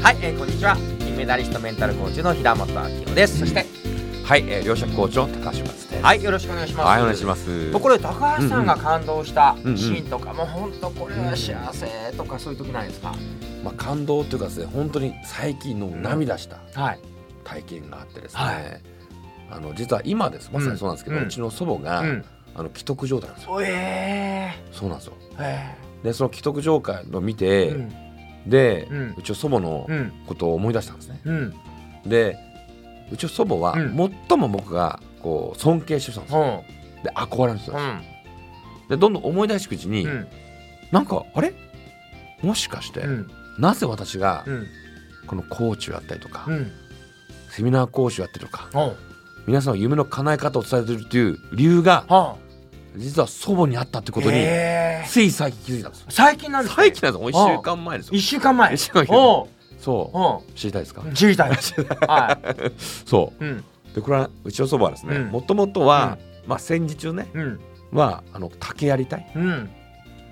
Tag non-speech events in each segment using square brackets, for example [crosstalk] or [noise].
はい、えーこんにちは。金メダリストメンタルコーチの平本明夫です。そしてはい、えー、両者コーチの高橋です。ね。はいよろしくお願いします。はい、お願いします。ところで高橋さんが感動したシーンとかも本当これは幸せとかそういう時ないですか？まあ感動というかですね、本当に最近の涙したはい。体験があってですね。はい。あの実は今です。まさにそうなんですけど、ううんちの祖母が、うん。あの既得状態なんですよ。おえそうなんですよ。ー。えでその既得状態を見ーて、うんで、ううんちの祖母のうん。ことを思い出したんですね。うん。でうちの祖母は、うん。最も僕がこう尊敬してたんですよ。う。んで憧れるんですよ。うん。でどんどん思い出していくうちに、うん。なんかあれ？もしかして、うん。なぜ私がうん。このコーチをやったりとか、うん。セミナー講師をやってるとか皆さんの夢の叶え方を伝えてるっていう理由がは実は祖母にあったってことにへー。つい最近気づいたんですよ。最近なんですね。最近なんですよ。もう1週間前ですよ。一週間前。一週間前。おう。そおう。知りたいですか？う知りたい。[laughs] はそいうん。うでこれはうちの祖母はですねうん。もともとは、まあ戦時中ねうん。はあの竹やりたい。うん。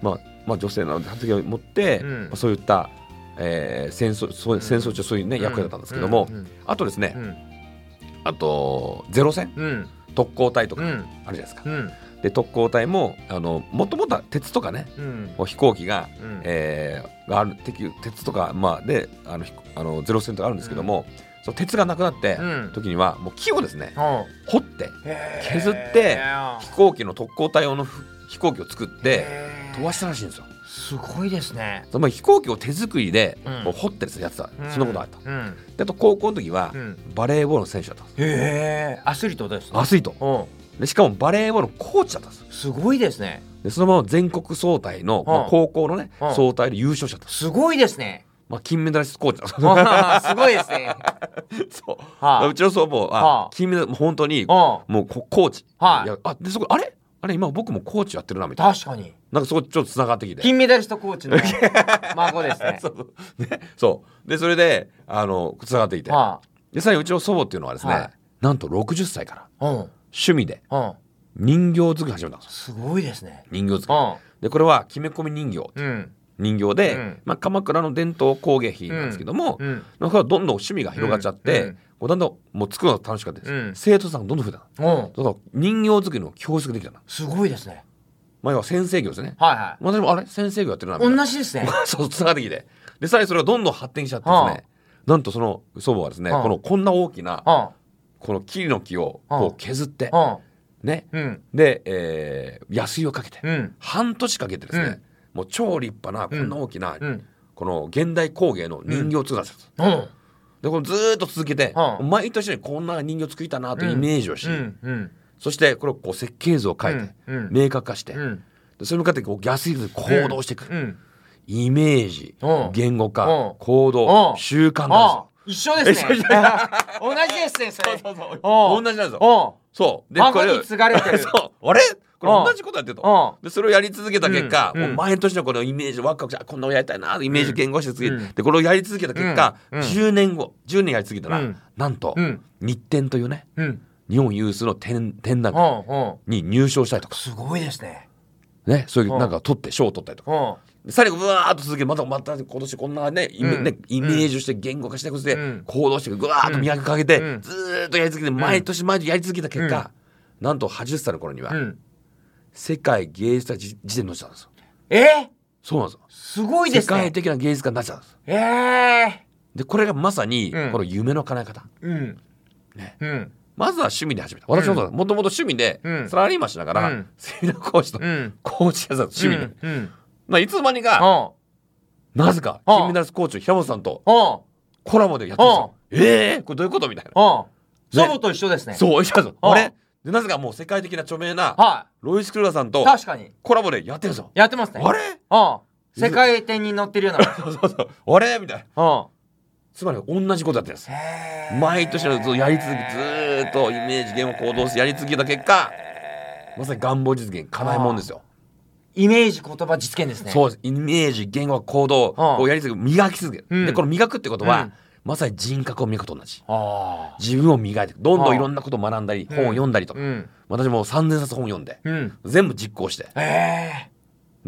まあまあ女性なので竹を持って、うん。まあ、そういった、えー戦争そう戦争中そういうね、役割だったんですけども、うん。あとですね、うん。あとゼロ戦？うん。特攻隊とかあうん。るじゃないですか、うんで特攻隊もあのもともとは鉄とかねうん。飛行機が、うん。えーがある敵鉄とかまあであのひあのゼロ戦とかあるんですけども、その鉄がなくなって、うん。時にはもう木をですね掘って削って飛行機の特攻隊用のふ飛行機を作って飛ばしたらしいんですよ。すごいですね。つまり飛行機を手作りでう掘ってやってた、そんなことがあった。うん。であと高校の時はうん。バレーボールの選手だった。んです。へえアスリートですね。アスリートでしかもバレーボールのコーチだったんです。すごいですね。でそのまま全国総体の、まあうん高校のねうん。総体で優勝者だったんです。すごいですね。まあ、金メダリストコーチだ。っ [laughs] たす。ごいですね。[laughs] そう。はあ。うちの祖母ははあ。金メダルもう本当におうもうココーチ。はい。やあでそこあれ？あれ今僕もコーチやってるなみたいな。確かに。なんかそこちょっとつながってきて。金メダリストコーチの [laughs] 孫ですね。そうそう。ねそう。でそれであのつながってきて。はでさらにうちの祖母っていうのはですね、はい。なんと60歳から。あうん趣味でうん。人形作り始めたんですよ。すごいですね。人形作り。うん。でこれは決め込み人形。うん。人形で、うん。まあ、鎌倉の伝統工芸品なんですけども、うん。なんかどんどん趣味が広がっちゃって、うん。うん。こうだんだんもう作るのが楽しかったです、うん。生徒さんがどんどん増えたの。うん。だから人形作りの教室ができたの。すごいですね。まあ要は先生業ですね。はいはい。私もあれ先生業やってるな同じですね。そうつながってきて。でさらにそれがどんどん発展しちゃってですね、はあなんとその祖母はですね、はあこのこんな大きなうんこの木の木をはあこう削って、うん。ね。うん。で、えー、安いをかけて、うん。半年かけてですね、もう超立派なこんな大きな、うん。この現代工芸の人形を作らせたうん。でこれずーっと続けて、はあ毎年にこんな人形作りたいなというイメージをし、そしてこれをこう設計図を書いて、明確化して、うん。でそれに向かってこう安いで行動していく、うん。イメージ、うん。言語化、うん。行動、うん。習慣なんですあよ。一緒ですね。同じですねそれそうそう。お同じなんですよ。おそう。孫に継がれてる。[laughs] そう。あれ？これ同じことやってると。おでそれをやり続けた結果、もう毎年のこのイメージワクワクしてあこんなのやりたいなイメージ言語して次、うん。でこれをやり続けた結果、うん。うん。10年後10年やり続けたら、うん。なんと、うん。日展というねうん。日本有数の展展覧会に入賞したりとか、すごいですね。ね、そういううん。なんか取って賞を取ったりとか。おさらにブワーッと続けてまたまた今年こんなねイメ,、うん。ねイメージをして言語化していくして、うん。行動してぐわーっと磨きかけて、うん。ずーっとやり続けて毎年毎年やり続けた結果、なんと80歳の頃には、うん。世界芸術家辞辞典に載せたんですよ。え？そうなんですよ。すごいで世界すね的な芸術家になっちゃうんですええでこれがまさにうん。この夢の叶え方、うん。ね。うん。まずは趣味で始めた。私ももともと趣味でうん。サラリーマンしながら、うん。セミナー講師とうん。コーチやつ趣味で、まあ、いつの間にかおなぜかうん。金メダリストコーチの平本さんとおコラボでやってるんですよ。ええー、これどういうことみたいな。お祖母と一緒ですね。そう一緒ですあれ？でなぜかもう世界的な著名なはロイス・クルーラーさんいと確かに。コラボでやってるんですよ。やってますね。あれ？お世界展に載ってるような。[laughs] そうそうそう。あれ？みたいな。おつまり同じことやってるんです毎年のずっとやり続けずーっとイメージ言語行動してやり続けた結果まさに願望実現叶えもんですよイメージ言葉実現ですね。そうです。イメージ言語行動うんをやり続け磨き続ける、うん。でこの磨くってことは、うん。まさに人格を磨くと同じ。自分を磨いてどんどうんんいろんなことを学んだり、本を読んだりとか、うん。私も3,000冊本読んで、うん。全部実行して。ええ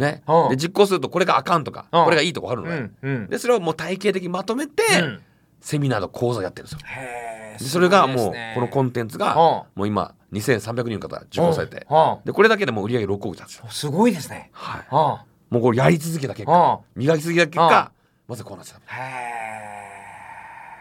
ね。うんで実行するとこれがあかんとかうんこれがいいとかあるのね。うん。うん。でそれをもう体系的にまとめてうん。セミナーの講座やってるんですよ。それがもうこのコンテンツがうんもう今2300人の方が受講されて。でこれだけでもう売り上げ6億なんですごいですね。はい。うんもうこれやり続けた結果。磨き続けた結果まずこうなっちゃっ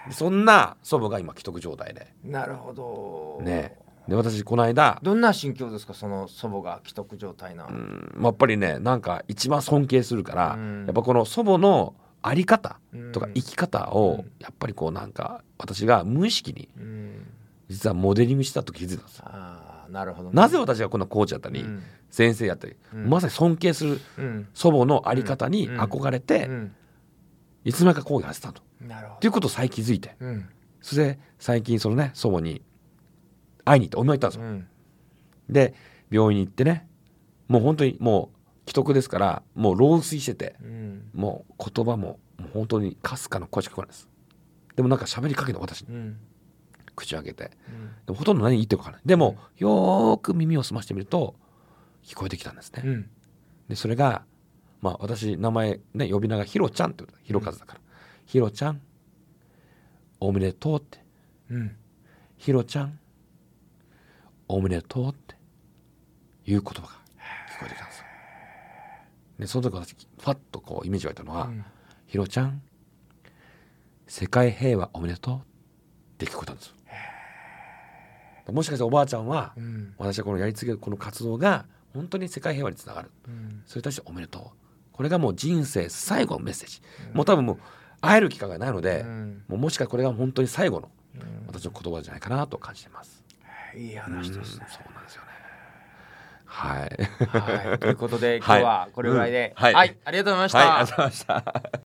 た。そんな祖母が今既得状態で。えなるほど。ね。で私この間どんな心境ですか？その祖母が既得状態な。うん。まあやっぱりねなんか一番尊敬するから、うん。やっぱこの祖母のあり方とかうん。生き方うをん。やっぱりこうなんか私が無意識にうん実はモデリングしたと気づいたんですよ。ああなるほどね。なぜ私がこんなコーチやったり、うん。先生やったり、うん。まさに尊敬するうん。祖母のあり方にうん。憧れて、うん。いつの間にか講義やってたと。なるほっていうことを最近気づいて。どうん。それで最近そのね祖母に会いに行ってお見舞い行ったんですよ。うん。で病院に行ってねもう本当にもう既得ですからもう老衰しててうん。もう言葉ももう本当にかすかな声しか聞こえないです。でもなんか喋りかけて私に。うん口を開けて。うん。ほとんど何言ってるかわからない。でもよーく耳を澄ましてみると聞こえてきたんですね、うん。でそれがまあ私名前ね呼び名がひろちゃんってひろかずだから「ひろちゃんおめでとう」って。うん「ひろちゃんおめでとう」って。いう言葉が聞こえてきたんですよ。でその時私ファッとこうイメージが湧いたのは、うん。ひろちゃん世界平和おめでとうって聞こえたんですよもしかしておばあちゃんはうん。私はこのやり続けるこの活動が本当に世界平和につながる。うん。それに対しておめでとう。これがもう人生最後のメッセージ、もう多分もう会える機会がないので、うん。もうもしかしたらこれが本当に最後のうん。私の言葉じゃないかなと感じてます、いい話ですね。うんそうなんですよね。はい。はい。ということで [laughs] 今日はこれぐらいで。うん。はい。はい。ありがとうございました。はい。ありがとうございました